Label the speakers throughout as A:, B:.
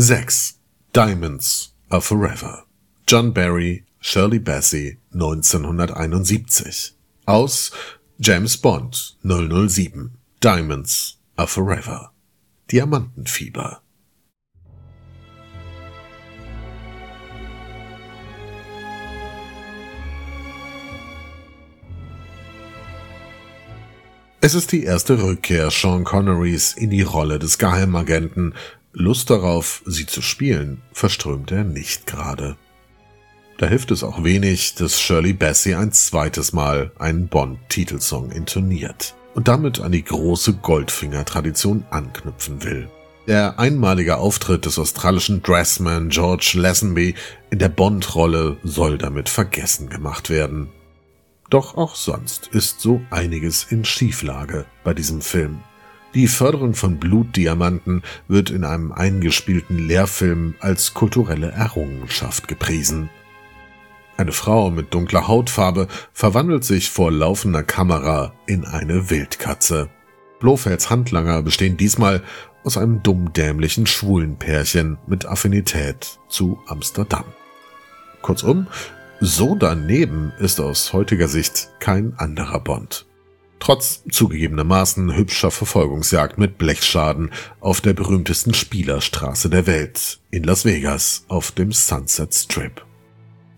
A: 6. Diamonds are Forever. John Barry, Shirley Bassey, 1971. Aus James Bond 007. Diamonds are Forever. Diamantenfieber. Es ist die erste Rückkehr Sean Connerys in die Rolle des Geheimagenten. Lust darauf, sie zu spielen, verströmt er nicht gerade. Da hilft es auch wenig, dass Shirley Bassey ein zweites Mal einen Bond-Titelsong intoniert und damit an die große Goldfinger-Tradition anknüpfen will. Der einmalige Auftritt des australischen Dressman George Lazenby in der Bond-Rolle soll damit vergessen gemacht werden. Doch auch sonst ist so einiges in Schieflage bei diesem Film. Die Förderung von Blutdiamanten wird in einem eingespielten Lehrfilm als kulturelle Errungenschaft gepriesen. Eine Frau mit dunkler Hautfarbe verwandelt sich vor laufender Kamera in eine Wildkatze. Blofelds Handlanger bestehen diesmal aus einem dummdämlichen schwulen Pärchen mit Affinität zu Amsterdam. Kurzum, so daneben ist aus heutiger Sicht kein anderer Bond. Trotz zugegebenermaßen hübscher Verfolgungsjagd mit Blechschaden auf der berühmtesten Spielerstraße der Welt in Las Vegas auf dem Sunset Strip.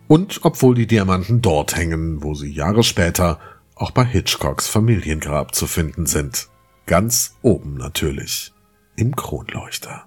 A: Und obwohl die Diamanten dort hängen, wo sie Jahre später auch bei Hitchcocks Familiengrab zu finden sind. Ganz oben natürlich. Im Kronleuchter.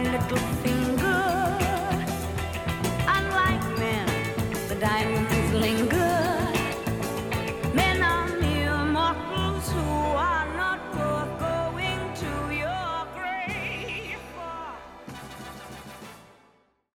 B: my little finger. Unlike men, the diamond.